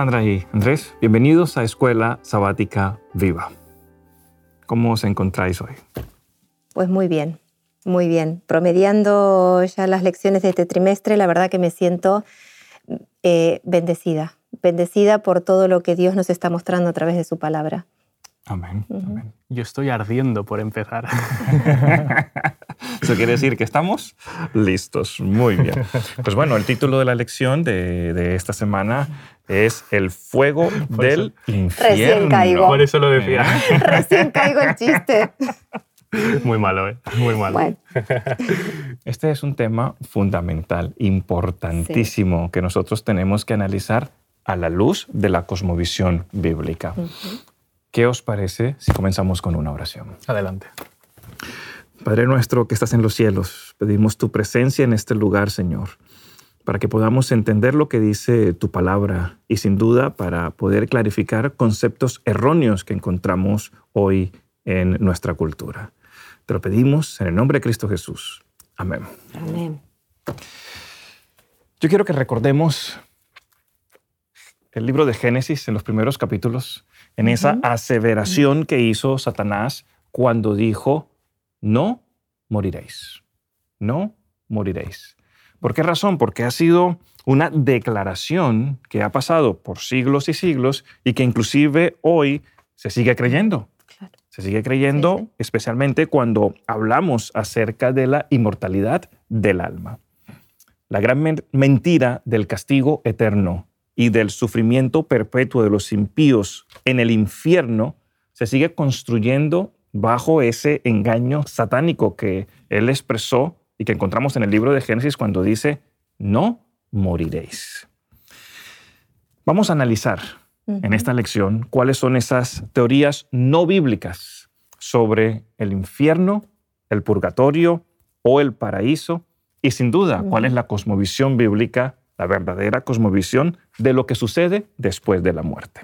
Sandra y Andrés, bienvenidos a Escuela Sabática Viva. ¿Cómo os encontráis hoy? Pues muy bien, muy bien. Promediando ya las lecciones de este trimestre, la verdad que me siento eh, bendecida, bendecida por todo lo que Dios nos está mostrando a través de su palabra. Amén. Yo estoy ardiendo por empezar. Eso quiere decir que estamos listos. Muy bien. Pues bueno, el título de la lección de, esta semana es El fuego del infierno. Recién caigo. Por eso lo decía. Recién caigo el chiste. Muy malo, ¿eh? Muy malo. Este es un tema fundamental, importantísimo, que nosotros tenemos que analizar a la luz de la cosmovisión bíblica. ¿Qué os parece si comenzamos con una oración? Adelante. Padre nuestro que estás en los cielos, pedimos tu presencia en este lugar, Señor, para que podamos entender lo que dice tu palabra y sin duda para poder clarificar conceptos erróneos que encontramos hoy en nuestra cultura. Te lo pedimos en el nombre de Cristo Jesús. Amén. Amén. Yo quiero que recordemos el libro de Génesis en los primeros capítulos en esa aseveración que hizo Satanás cuando dijo, no moriréis, no moriréis. ¿Por qué razón? Porque ha sido una declaración que ha pasado por siglos y siglos y que inclusive hoy se sigue creyendo. Se sigue creyendo especialmente cuando hablamos acerca de la inmortalidad del alma. La gran mentira del castigo eterno y del sufrimiento perpetuo de los impíos en el infierno se sigue construyendo bajo ese engaño satánico que él expresó y que encontramos en el libro de Génesis cuando dice, no moriréis. Vamos a analizar en esta lección cuáles son esas teorías no bíblicas sobre el infierno, el purgatorio o el paraíso y sin duda cuál es la cosmovisión bíblica la verdadera cosmovisión de lo que sucede después de la muerte.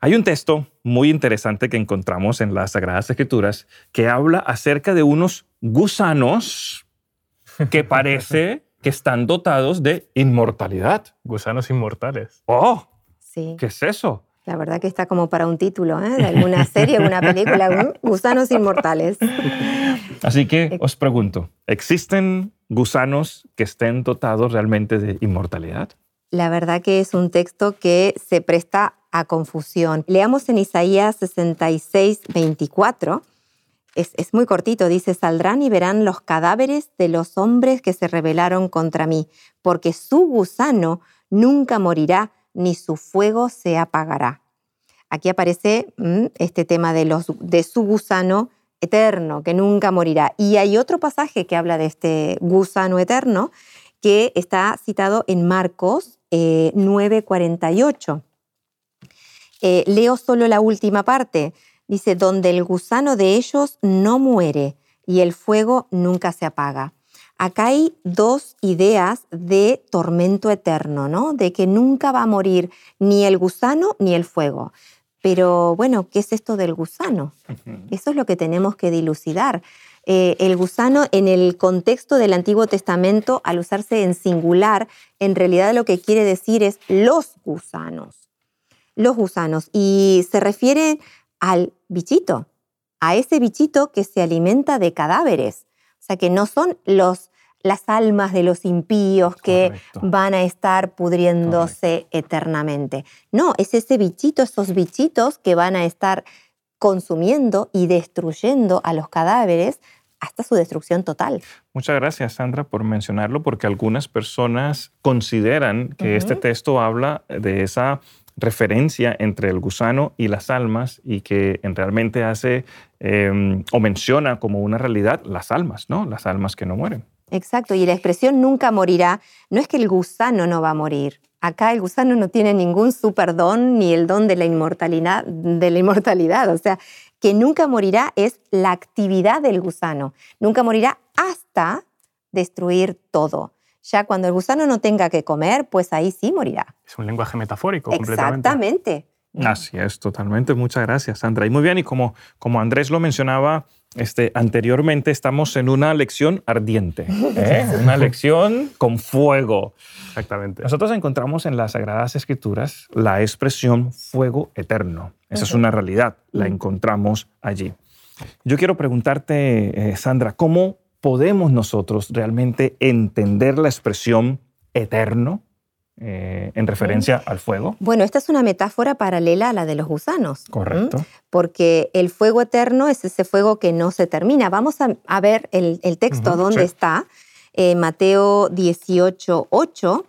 Hay un texto muy interesante que encontramos en las Sagradas Escrituras que habla acerca de unos gusanos que parece que están dotados de inmortalidad. Gusanos inmortales. ¡Oh! ¿Qué es eso? La verdad que está como para un título ¿eh? de alguna serie, alguna película, gusanos inmortales. Así que os pregunto, ¿existen gusanos que estén dotados realmente de inmortalidad? La verdad que es un texto que se presta a confusión. Leamos en Isaías 66, 24. Es, es, muy cortito, dice, saldrán y verán los cadáveres de los hombres que se rebelaron contra mí, porque su gusano nunca morirá, ni su fuego se apagará. Aquí aparece mm, este tema de, los, de su gusano eterno, que nunca morirá. Y hay otro pasaje que habla de este gusano eterno, que está citado en Marcos 9:48. Eh, eh, leo solo la última parte. Dice, donde el gusano de ellos no muere y el fuego nunca se apaga. Acá hay dos ideas de tormento eterno, ¿no? De que nunca va a morir ni el gusano ni el fuego. Pero bueno, ¿qué es esto del gusano? Eso es lo que tenemos que dilucidar. Eh, el gusano en el contexto del Antiguo Testamento, al usarse en singular, en realidad lo que quiere decir es los gusanos. Los gusanos. Y se refiere al bichito, a ese bichito que se alimenta de cadáveres. O sea, que no son los las almas de los impíos que van a estar pudriéndose eternamente. No, es ese bichito, esos bichitos que van a estar consumiendo y destruyendo a los cadáveres hasta su destrucción total. Muchas gracias, Sandra, por mencionarlo, porque algunas personas consideran que este texto habla de esa referencia entre el gusano y las almas y que realmente hace em, o menciona como una realidad las almas, ¿no? Las almas que no mueren. Exacto, y la expresión nunca morirá no es que el gusano no va a morir. Acá el gusano no tiene ningún superdón ni el don de la inmortalidad, de la inmortalidad. O sea, que nunca morirá es la actividad del gusano. Nunca morirá hasta destruir todo. Ya cuando el gusano no tenga que comer, pues ahí sí morirá. Es un lenguaje metafórico Exactamente. Así es, totalmente. Muchas gracias, Sandra. Y muy bien, y como, como Andrés lo mencionaba Este, anteriormente estamos en una lección ardiente, ¿eh? una lección con fuego. Exactamente. Nosotros encontramos en las Sagradas Escrituras la expresión fuego eterno. Esa es una realidad, la encontramos allí. Yo quiero preguntarte, eh, Sandra, ¿cómo podemos nosotros realmente entender la expresión eterno eh, en referencia al fuego? Bueno, esta es una metáfora paralela a la de los gusanos. Correcto. Porque el fuego eterno es ese fuego que no se termina. Vamos a, ver el, texto donde está. Eh, Mateo 18, 8.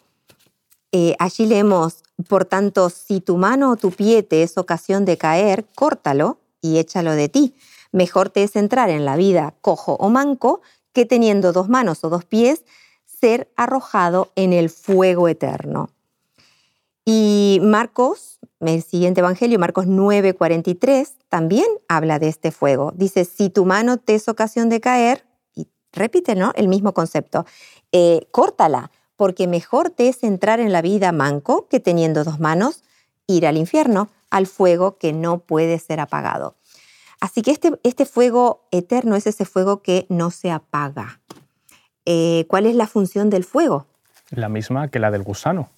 allí leemos, por tanto, si tu mano o tu pie te es ocasión de caer, córtalo y échalo de ti. Mejor te es entrar en la vida cojo o manco que teniendo dos manos o dos pies ser arrojado en el fuego eterno. Y Marcos, el siguiente evangelio, Marcos 9:43, también habla de este fuego. Dice, si tu mano te es ocasión de caer, y repite, ¿no? El mismo concepto, eh, córtala, porque mejor te es entrar en la vida manco que teniendo dos manos, ir al infierno, al fuego que no puede ser apagado. Así que este, este fuego eterno es ese fuego que no se apaga. Eh, ¿Cuál es la función del fuego? La misma que la del gusano.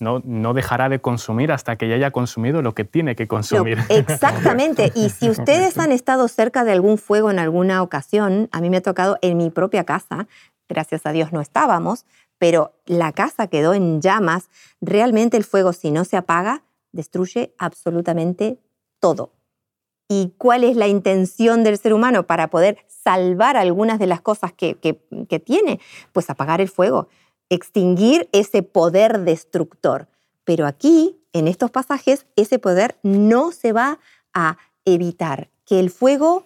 No, no, dejará de consumir hasta que ya haya consumido lo que tiene que consumir. exactamente. Y si ustedes han estado cerca de algún fuego en alguna ocasión, a mí me ha tocado en mi propia casa, gracias a Dios no estábamos, pero la casa quedó en llamas, realmente el fuego si no se apaga, destruye absolutamente todo y cuál es la intención del ser humano para poder salvar algunas de las cosas que, tiene, pues apagar el fuego, extinguir ese poder destructor. Pero aquí, en estos pasajes, ese poder no se va a evitar, que el fuego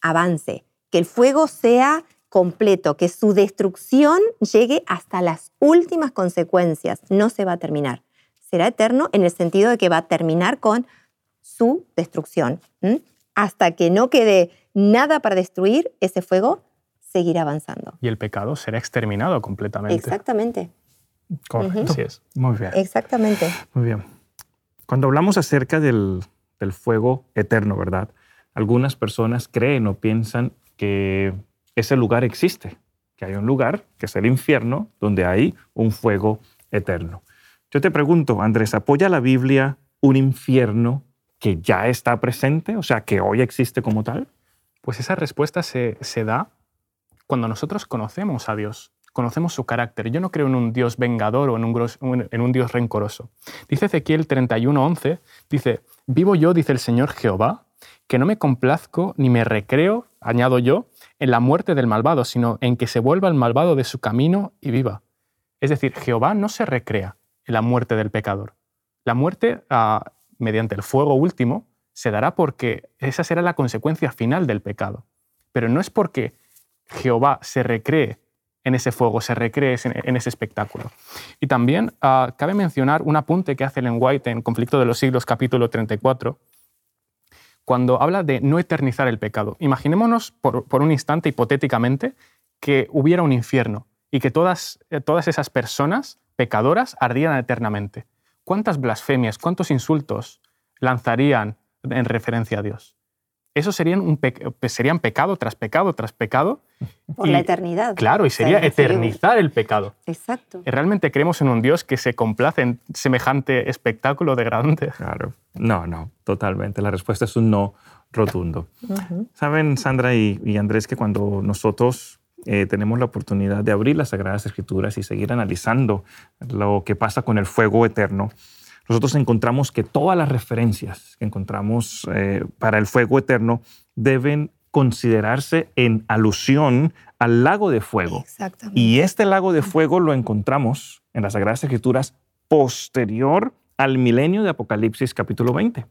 avance, que el fuego sea completo, que su destrucción llegue hasta las últimas consecuencias, no se va a terminar. Será eterno en el sentido de que va a terminar con su destrucción. Hasta que no quede nada para destruir, ese fuego seguirá avanzando. Y el pecado será exterminado completamente. Exactamente. Correcto. Así es. Muy bien. Exactamente. Muy bien. Cuando hablamos acerca del, del fuego eterno, ¿verdad? Algunas personas creen o piensan que ese lugar existe, que hay un lugar, que es el infierno, donde hay un fuego eterno. Yo te pregunto, Andrés, ¿apoya la Biblia un infierno que ya está presente, o sea, que hoy existe como tal? Pues esa respuesta se, da cuando nosotros conocemos a Dios, conocemos su carácter. Yo no creo en un Dios vengador o en un, en un Dios rencoroso. Dice Ezequiel 31:11, dice, vivo yo, dice el Señor Jehová, que no me complazco ni me recreo, añado yo, en la muerte del malvado, sino en que se vuelva el malvado de su camino y viva. Es decir, Jehová no se recrea en la muerte del pecador. La muerte ah, mediante el fuego último, se dará porque esa será la consecuencia final del pecado. Pero no es porque Jehová se recree en ese fuego, se recree en ese espectáculo. Y también ah, cabe mencionar un apunte que hace Ellen White en Conflicto de los Siglos, capítulo 34, cuando habla de no eternizar el pecado. Imaginémonos por, un instante, hipotéticamente, que hubiera un infierno y que todas, eh, todas esas personas pecadoras ardieran eternamente. ¿Cuántas blasfemias, cuántos insultos lanzarían en referencia a Dios? Eso serían, un pues serían pecado tras pecado tras pecado. Por la eternidad. Claro, y sería eternizar el pecado. Exacto. ¿Realmente creemos en un Dios que se complace en semejante espectáculo degradante? Claro. No, no, totalmente. La respuesta es un no rotundo. Saben, Sandra y, Andrés, que cuando nosotros eh, tenemos la oportunidad de abrir las Sagradas Escrituras y seguir analizando lo que pasa con el fuego eterno, nosotros encontramos que todas las referencias que encontramos eh, para el fuego eterno deben considerarse en alusión al lago de fuego. Y este lago de fuego lo encontramos en las Sagradas Escrituras posterior al milenio de Apocalipsis capítulo 20.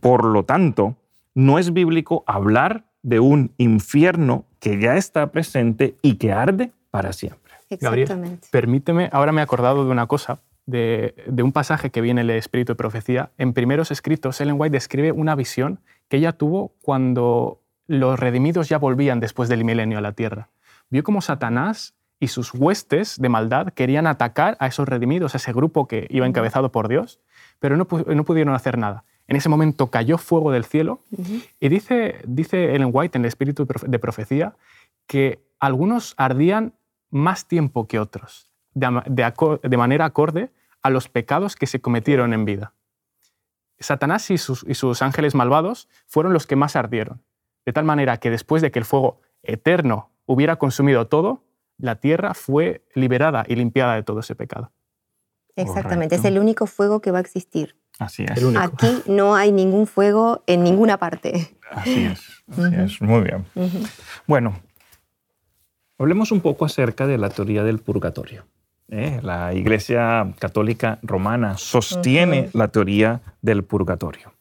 Por lo tanto, no es bíblico hablar de un infierno que ya está presente y que arde para siempre. Exactamente. permíteme, ahora me he acordado de una cosa, de, un pasaje que viene en el Espíritu de Profecía. En primeros escritos, Ellen White describe una visión que ella tuvo cuando los redimidos ya volvían después del milenio a la tierra. Vio como Satanás y sus huestes de maldad querían atacar a esos redimidos, a ese grupo que iba encabezado por Dios, pero no, no pudieron hacer nada. En ese momento cayó fuego del cielo y dice, dice Ellen White en el espíritu de profecía que algunos ardían más tiempo que otros, de, manera acorde a los pecados que se cometieron en vida. Satanás y sus, y sus ángeles malvados fueron los que más ardieron, de tal manera que después de que el fuego eterno hubiera consumido todo, la tierra fue liberada y limpiada de todo ese pecado. Exactamente, es el único fuego que va a existir. Así es. Aquí no hay ningún fuego en ninguna parte. Así es, así es. Muy bien. Bueno, hablemos un poco acerca de la teoría del purgatorio. ¿eh? La Iglesia Católica Romana sostiene la teoría del purgatorio.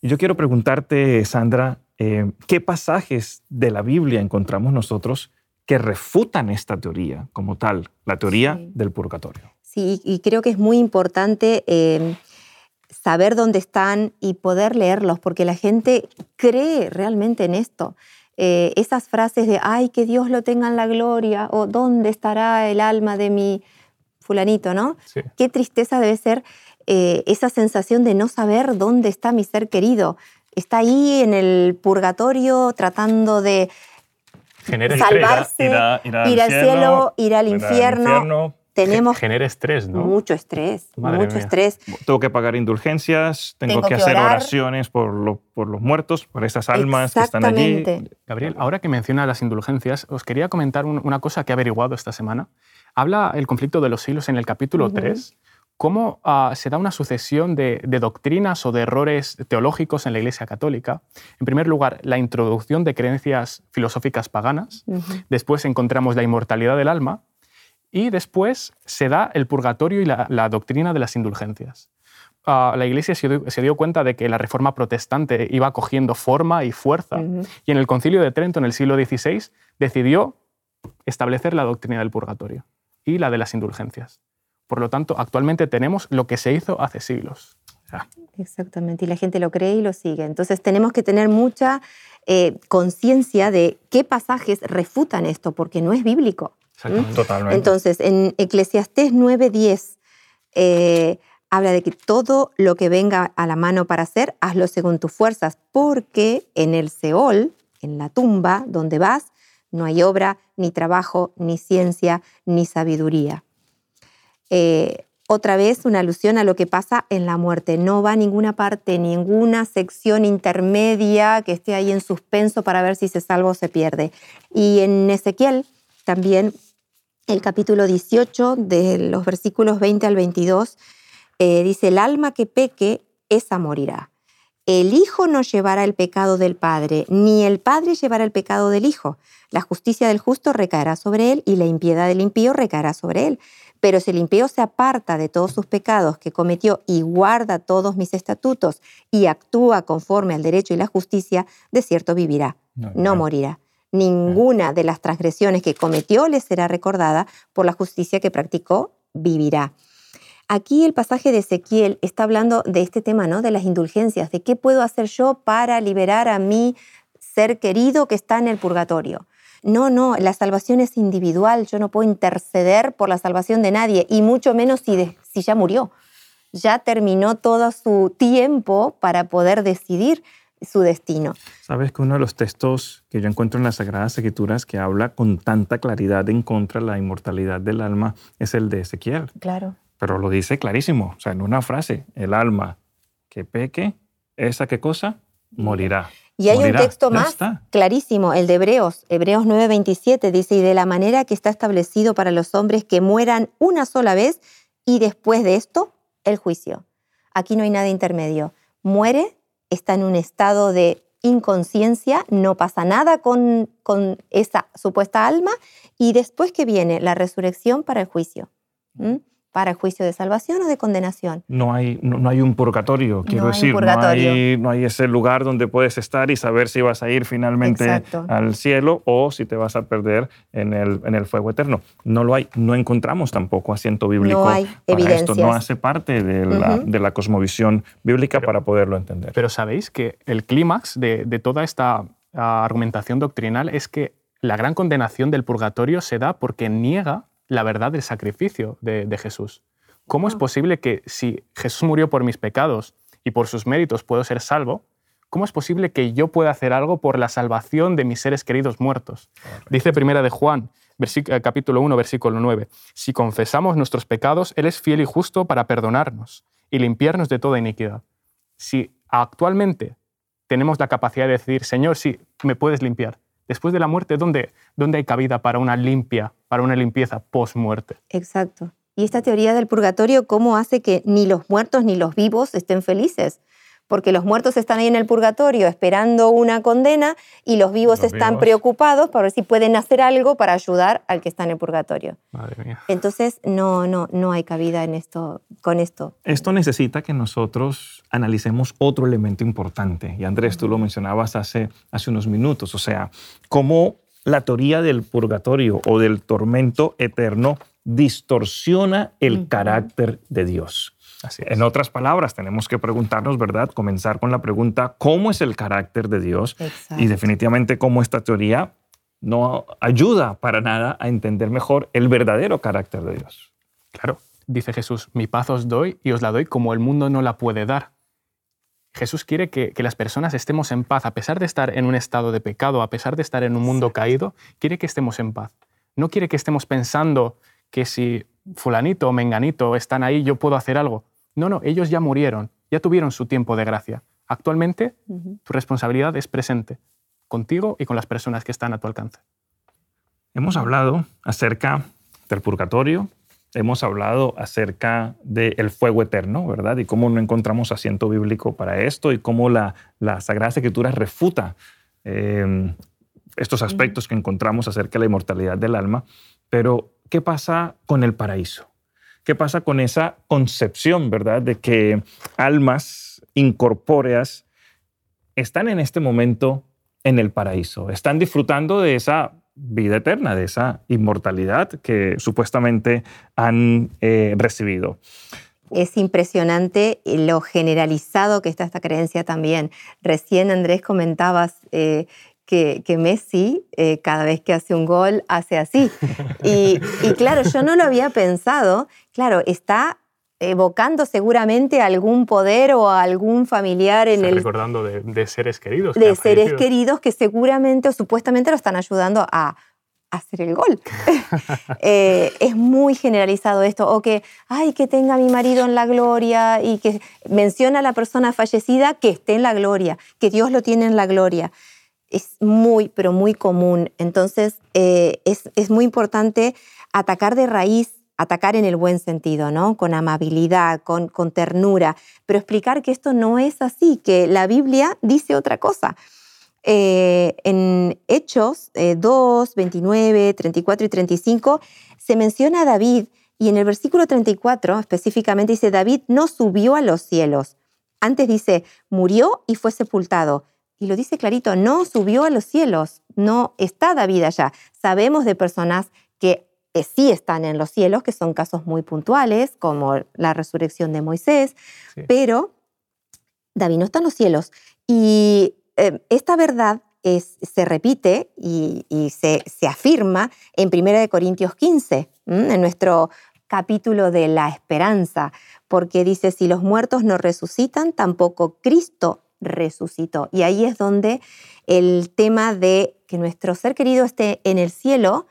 Y yo quiero preguntarte, Sandra, eh, ¿qué pasajes de la Biblia encontramos nosotros que refutan esta teoría como tal, la teoría del purgatorio? Sí, y creo que es muy importante eh, saber dónde están y poder leerlos, porque la gente cree realmente en esto. Eh, esas frases de, ay, que Dios lo tenga en la gloria, o dónde estará el alma de mi fulanito, ¿no? Qué tristeza debe ser eh, esa sensación de no saber dónde está mi ser querido. Está ahí en el purgatorio tratando de salvarse, ir, al cielo, ir al infierno tenemos genera estrés, ¿no? Mucho estrés, mucho estrés. Tengo que pagar indulgencias, tengo, que, hacer oraciones por, por, los muertos, por esas almas que están allí. Gabriel, ahora que menciona las indulgencias, os quería comentar una cosa que he averiguado esta semana. Habla el conflicto de los siglos en el capítulo 3, cómo ah, se da una sucesión de, doctrinas o de errores teológicos en la Iglesia Católica. En primer lugar, la introducción de creencias filosóficas paganas. Después encontramos la inmortalidad del alma y después se da el purgatorio y la, doctrina de las indulgencias. Ah, la Iglesia se dio, cuenta de que la reforma protestante iba cogiendo forma y fuerza, y en el concilio de Trento en el siglo XVI decidió establecer la doctrina del purgatorio y la de las indulgencias. Por lo tanto, actualmente tenemos lo que se hizo hace siglos. Exactamente, y la gente lo cree y lo sigue. Entonces tenemos que tener mucha eh, conciencia de qué pasajes refutan esto, porque no es bíblico. Totalmente. Entonces, en Eclesiastés 9:10 eh, habla de que todo lo que venga a la mano para hacer, hazlo según tus fuerzas, porque en el Seol, en la tumba donde vas, no hay obra, ni trabajo, ni ciencia, ni sabiduría. Eh, otra vez una alusión a lo que pasa en la muerte. No va a ninguna parte, ninguna sección intermedia que esté ahí en suspenso para ver si se salva o se pierde. Y en Ezequiel también el capítulo 18, de los versículos 20 al 22, eh, dice, el alma que peque, esa morirá. El Hijo no llevará el pecado del Padre, ni el Padre llevará el pecado del Hijo. La justicia del justo recaerá sobre él y la impiedad del impío recaerá sobre él. Pero si el impío se aparta de todos sus pecados que cometió y guarda todos mis estatutos y actúa conforme al derecho y la justicia, de cierto vivirá, no morirá ninguna de las transgresiones que cometió le será recordada, por la justicia que practicó, vivirá. Aquí el pasaje de Ezequiel está hablando de este tema, ¿no? De las indulgencias, de qué puedo hacer yo para liberar a mi ser querido que está en el purgatorio. No, no, la salvación es individual, yo no puedo interceder por la salvación de nadie, y mucho menos si, si ya murió. Ya terminó todo su tiempo para poder decidir su destino. Sabes que uno de los textos que yo encuentro en las Sagradas Escrituras que habla con tanta claridad en contra de la inmortalidad del alma es el de Ezequiel. Claro. Pero lo dice clarísimo, o sea, en una frase, el alma que peque, esa qué cosa, morirá. Y hay un texto más clarísimo, el de Hebreos, Hebreos 9:27, dice, y de la manera que está establecido para los hombres que mueran una sola vez y después de esto, el juicio. Aquí no hay nada intermedio. Muere está en un estado de inconsciencia, no pasa nada con, con esa supuesta alma y después que viene la resurrección para el juicio para juicio de salvación o de condenación. No hay, no, hay un purgatorio, quiero decir. No, hay, no hay ese lugar donde puedes estar y saber si vas a ir finalmente al cielo o si te vas a perder en el, en el fuego eterno. No lo hay. No encontramos tampoco asiento bíblico no hay para esto. No hace parte de la, de la cosmovisión bíblica para poderlo entender. Pero sabéis que el clímax de, de toda esta ah, argumentación doctrinal es que la gran condenación del purgatorio se da porque niega la verdad del sacrificio de, Jesús. ¿Cómo es posible que si Jesús murió por mis pecados y por sus méritos puedo ser salvo, ¿cómo es posible que yo pueda hacer algo por la salvación de mis seres queridos muertos? Dice primera de Juan, eh, capítulo 1, versículo 9, si confesamos nuestros pecados, Él es fiel y justo para perdonarnos y limpiarnos de toda iniquidad. Si actualmente tenemos la capacidad de decir, Señor, sí, me puedes limpiar, después de la muerte, ¿dónde, dónde hay cabida para una limpia, para una limpieza post-muerte? Exacto. Y esta teoría del purgatorio, ¿cómo hace que ni los muertos ni los vivos estén felices? Porque los muertos están ahí en el purgatorio esperando una condena y los vivos están preocupados para ver si pueden hacer algo para ayudar al que está en el purgatorio. Madre mía. Entonces, no, no, no hay cabida en esto, con esto. Esto necesita que nosotros analicemos otro elemento importante. Y Andrés, tú lo mencionabas hace, hace unos minutos, o sea, cómo la teoría del purgatorio o del tormento eterno distorsiona el carácter de Dios. En otras palabras, tenemos que preguntarnos, ¿verdad? Comenzar con la pregunta, ¿cómo es el carácter de Dios? Y definitivamente cómo esta teoría no ayuda para nada a entender mejor el verdadero carácter de Dios. Claro, dice Jesús, mi paz os doy y os la doy como el mundo no la puede dar. Jesús quiere que, las personas estemos en paz, a pesar de estar en un estado de pecado, a pesar de estar en un mundo caído, quiere que estemos en paz. No quiere que estemos pensando que si fulanito o menganito están ahí, yo puedo hacer algo. No, no, ellos ya murieron, ya tuvieron su tiempo de gracia. Actualmente tu responsabilidad es presente, contigo y con las personas que están a tu alcance. Hemos hablado acerca del purgatorio, hemos hablado acerca del fuego eterno, ¿verdad? Y cómo no encontramos asiento bíblico para esto y cómo la, la Sagrada Escritura refuta em, estos aspectos que encontramos acerca de la inmortalidad del alma. Pero, ¿qué pasa con el paraíso? ¿Qué pasa con esa concepción, verdad, de que almas incorpóreas están en este momento en el paraíso, están disfrutando de esa vida eterna, de esa inmortalidad que supuestamente han eh, recibido? Es impresionante lo generalizado que está esta creencia también. Recién Andrés comentabas eh, que, Messi eh, cada vez que hace un gol hace así. Y, claro, yo no lo había pensado. Claro, está evocando seguramente algún poder o algún familiar en el... Recordando de, seres queridos. De seres queridos que seguramente o supuestamente lo están ayudando a hacer el gol. Eh, es muy generalizado esto, o que, ay, que tenga mi marido en la gloria y que menciona a la persona fallecida que esté en la gloria, que Dios lo tiene en la gloria es muy, pero muy común. Entonces, eh, es, muy importante atacar de raíz, atacar en el buen sentido, ¿no? Con amabilidad, con, con ternura, pero explicar que esto no es así, que la Biblia dice otra cosa. Eh, en Hechos 2, 29, 34 y 35 se menciona a David y en el versículo 34 específicamente dice, David no subió a los cielos. Antes dice, murió y fue sepultado y lo dice clarito, no subió a los cielos, no está David allá. Sabemos de personas que eh, sí están en los cielos, que son casos muy puntuales, como la resurrección de Moisés, pero David no está en los cielos. Y eh, esta verdad es, se repite y, se, afirma en 1 Corintios 15, en nuestro capítulo de la esperanza, porque dice, si los muertos no resucitan, tampoco Cristo resucitó. Y ahí es donde el tema de que nuestro ser querido esté en el cielo,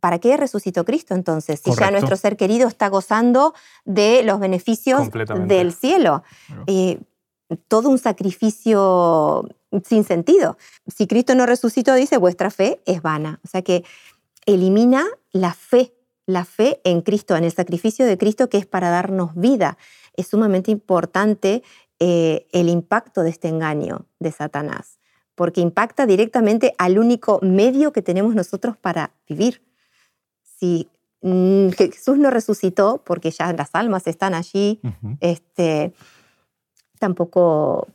¿para qué resucitó Cristo entonces? Si ya nuestro ser querido está gozando de los beneficios del cielo. Eh, todo un sacrificio sin sentido. Si Cristo no resucitó, dice, vuestra fe es vana. O sea que elimina la fe, la fe en Cristo, en el sacrificio de Cristo que es para darnos vida. Es sumamente importante eh, el impacto de este engaño de Satanás, porque impacta directamente al único medio que tenemos nosotros para vivir. Si mm, Jesús no resucitó, porque ya las almas están allí, este, tampoco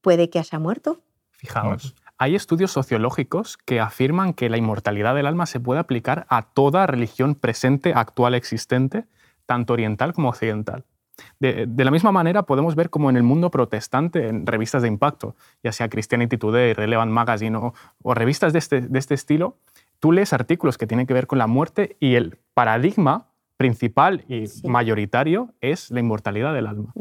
puede que haya muerto. Fijaos, hay estudios sociológicos que afirman que la inmortalidad del alma se puede aplicar a toda religión presente, actual, existente, tanto oriental como occidental. De, la misma manera, podemos ver como en el mundo protestante, en revistas de impacto, ya sea Christianity Today, Relevant Magazine o, revistas este, de este, estilo, tú lees artículos que tienen que ver con la muerte y el paradigma principal y mayoritario es la inmortalidad del alma.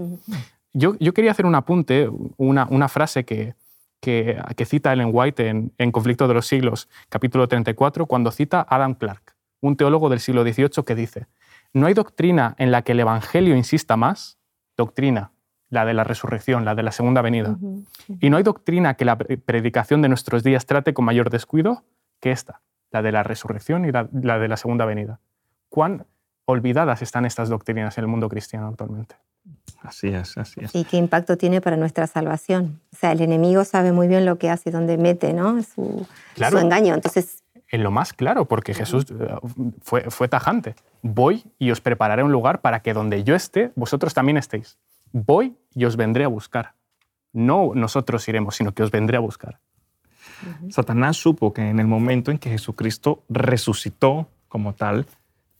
yo, yo, quería hacer un apunte, una, una frase que, que, que, cita Ellen White en, en, Conflicto de los Siglos, capítulo 34, cuando cita a Adam Clark, un teólogo del siglo XVIII que dice, no hay doctrina en la que el Evangelio insista más, doctrina, la de la resurrección, la de la segunda venida, uh -huh. y no hay doctrina que la predicación de nuestros días trate con mayor descuido que esta, la de la resurrección y la, la de la segunda venida. ¿Cuán olvidadas están estas doctrinas en el mundo cristiano actualmente? Así es, así es. ¿Y qué impacto tiene para nuestra salvación? O sea, el enemigo sabe muy bien lo que hace y dónde mete ¿no? su, claro. su engaño. Entonces, en lo más claro, porque Jesús eh, fue, fue, tajante. Voy y os prepararé un lugar para que donde yo esté, vosotros también estéis. Voy y os vendré a buscar. No nosotros iremos, sino que os vendré a buscar. Uh -huh. Satanás supo que en el momento en que Jesucristo resucitó como tal,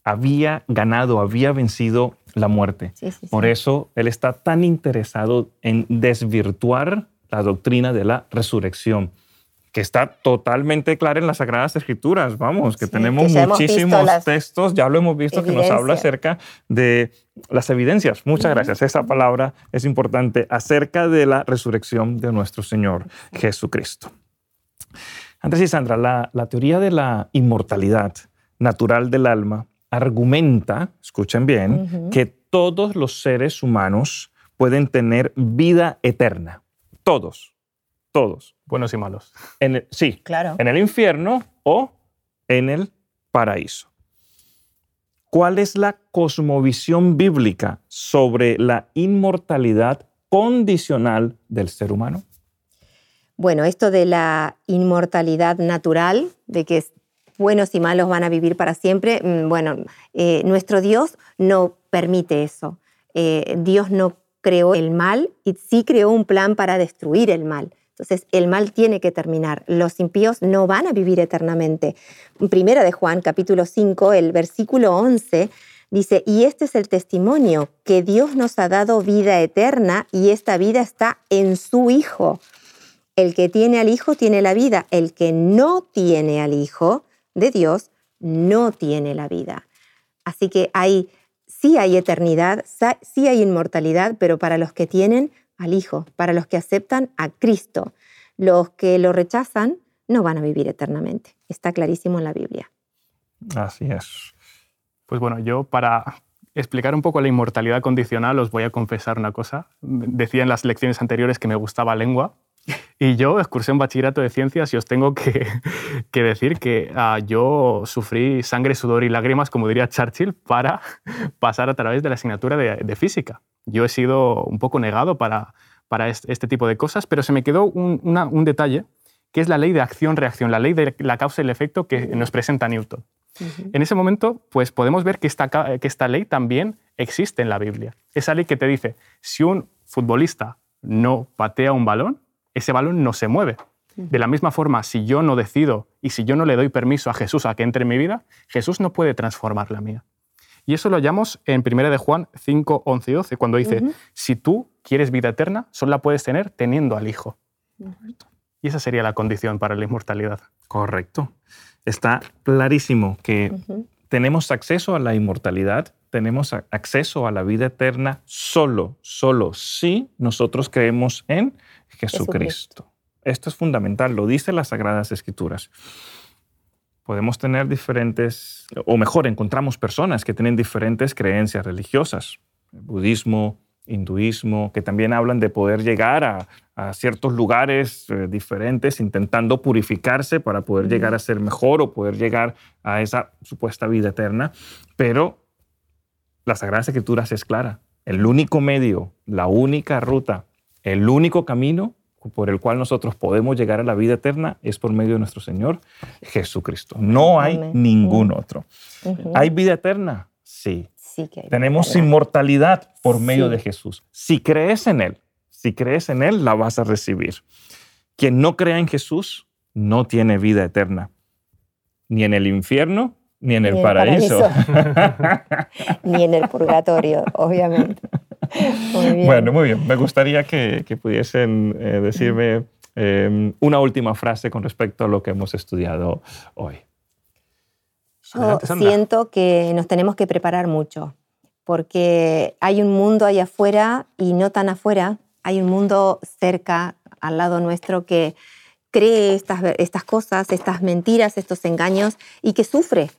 había ganado, había vencido la muerte. Sí, sí, Por eso él está tan interesado en desvirtuar la doctrina de la resurrección, que está totalmente clara en las Sagradas Escrituras. Vamos, que Sí, tenemos que muchísimos las textos, ya lo hemos visto, que nos habla acerca de las evidencias. Muchas gracias. Esa palabra es importante acerca de la resurrección de nuestro Señor Jesucristo. Andrés y Sandra, la, la teoría de la inmortalidad natural del alma argumenta, escuchen bien, Ujú. que todos los seres humanos pueden tener vida eterna. Todos, todos. Buenos y malos. En el- sí, Claro. en el infierno o en el paraíso. ¿Cuál es la cosmovisión bíblica sobre la inmortalidad condicional del ser humano? Bueno, esto de la inmortalidad natural, de que buenos y malos van a vivir para siempre, mm, bueno, eh, nuestro Dios no permite eso. Eh, Dios no creó el mal y sí creó un plan para destruir el mal. Entonces, el mal tiene que terminar. Los impíos no van a vivir eternamente. Primera de Juan, capítulo 5, el versículo 11, dice, y este es el testimonio, que Dios nos ha dado vida eterna y esta vida está en su Hijo. El que tiene al Hijo tiene la vida. El que no tiene al Hijo de Dios no tiene la vida. Así que hay, sí hay eternidad, sí hay inmortalidad, pero para los que tienen al Hijo, para los que aceptan a Cristo. Los que lo rechazan no van a vivir eternamente. Está clarísimo en la Biblia. Así es. Pues bueno, yo para explicar un poco la inmortalidad condicional os voy a confesar una cosa. Decía en las lecciones anteriores que me gustaba lengua y yo excursé un bachillerato de ciencias y os tengo que, que decir que ah, yo sufrí sangre, sudor y lágrimas, como diría Churchill, para pasar a través de la asignatura de, de física. Yo he sido un poco negado para, para este, este tipo de cosas, pero se me quedó un, una- un detalle que es la ley de acción-reacción, la ley de la causa y el efecto que nos presenta Newton. En ese momento, pues podemos ver que esta, que esta ley también existe en la Biblia. Esa ley que te dice, si un futbolista no patea un balón, ese balón no se mueve. De la misma forma, si yo no decido y si yo no le doy permiso a Jesús a que entre en mi vida, Jesús no puede transformar la mía. Y eso lo hallamos en 1 de Juan 5, 11 y 12, cuando dice, si tú quieres vida eterna, solo la puedes tener teniendo al Hijo. Y esa sería la condición para la inmortalidad. Correcto. Está clarísimo que. Tenemos acceso a la inmortalidad, tenemos acceso a la vida eterna solo, solo si nosotros creemos en Jesucristo. Jesucristo. Esto es fundamental, lo dice las Sagradas Escrituras. Podemos tener diferentes, o mejor, encontramos personas que tienen diferentes creencias religiosas, budismo, hinduismo, que también hablan de poder llegar a, a ciertos lugares eh, diferentes intentando purificarse para poder llegar a ser mejor o poder llegar a esa supuesta vida eterna. Pero las Sagradas Escrituras es clara. El único medio, la única ruta, el único camino por el cual nosotros podemos llegar a la vida eterna es por medio de nuestro Señor Jesucristo. No hay Amén. ningún otro. ¿Hay vida eterna? Sí. Sí que hay Tenemos inmortalidad por medio Sí. de Jesús. Si crees en Él, si crees en Él, la vas a recibir. Quien no crea en Jesús no tiene vida eterna, ni en el infierno, ni en el Ni el paraíso. Ni en el purgatorio, obviamente. Muy bien. Bueno, muy bien. Me gustaría que, que pudiesen eh, decirme eh, una última frase con respecto a lo que hemos estudiado hoy. Yo siento que nos tenemos que preparar mucho, porque hay un mundo allá afuera y no tan afuera, hay un mundo cerca, al lado nuestro, que cree estas, estas cosas, estas mentiras, estos engaños y que sufre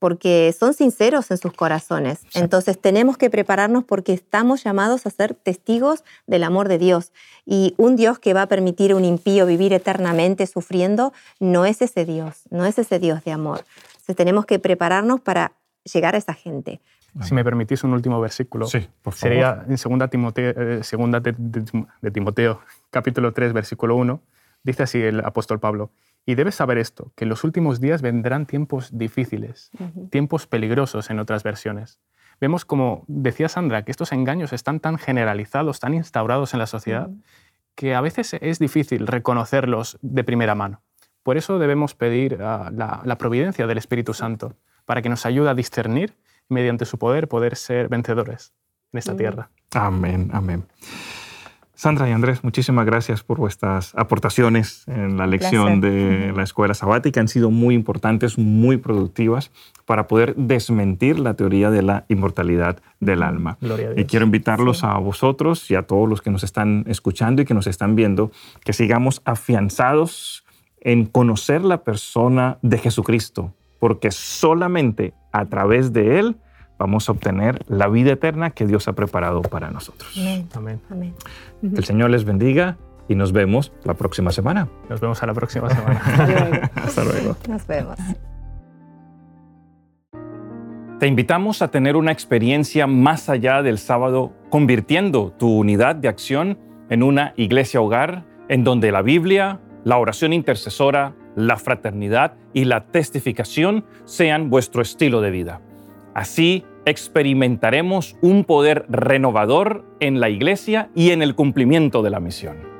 porque son sinceros en sus corazones. Entonces tenemos que prepararnos porque estamos llamados a ser testigos del amor de Dios. Y un Dios que va a permitir a un impío vivir eternamente sufriendo, no es ese Dios, no es ese Dios de amor. Entonces tenemos que prepararnos para llegar a esa gente. Si me permitís un último versículo, Sí, por favor. sería en 2 Timoteo, eh, segunda de, de- de Timoteo, capítulo 3, versículo 1, dice así el apóstol Pablo, y debes saber esto, que en los últimos días vendrán tiempos difíciles, tiempos peligrosos en otras versiones. Vemos como decía Sandra, que estos engaños están tan generalizados, tan instaurados en la sociedad, que a veces es difícil reconocerlos de primera mano. Por eso debemos pedir ah, la, la providencia del Espíritu Santo, para que nos ayude a discernir mediante su poder poder ser vencedores en esta tierra. Amén, amén. Sandra y Andrés, muchísimas gracias por vuestras aportaciones en la lección de la escuela sabática. Han sido muy importantes, muy productivas para poder desmentir la teoría de la inmortalidad del alma. Gloria a Y Dios. quiero invitarlos a vosotros y a todos los que nos están escuchando y que nos están viendo, que sigamos afianzados en conocer la persona de Jesucristo, porque solamente a través de Él vamos a obtener la vida eterna que Dios ha preparado para nosotros. Amén. Amén. Amén. El Señor les bendiga y nos vemos la próxima semana. Nos vemos a la próxima semana. Hasta luego. Hasta luego. Nos vemos. Te invitamos a tener una experiencia más allá del sábado, convirtiendo tu unidad de acción en una iglesia hogar en donde la Biblia, la oración intercesora, la fraternidad y la testificación sean vuestro estilo de vida. Así experimentaremos un poder renovador en la iglesia y en el cumplimiento de la misión.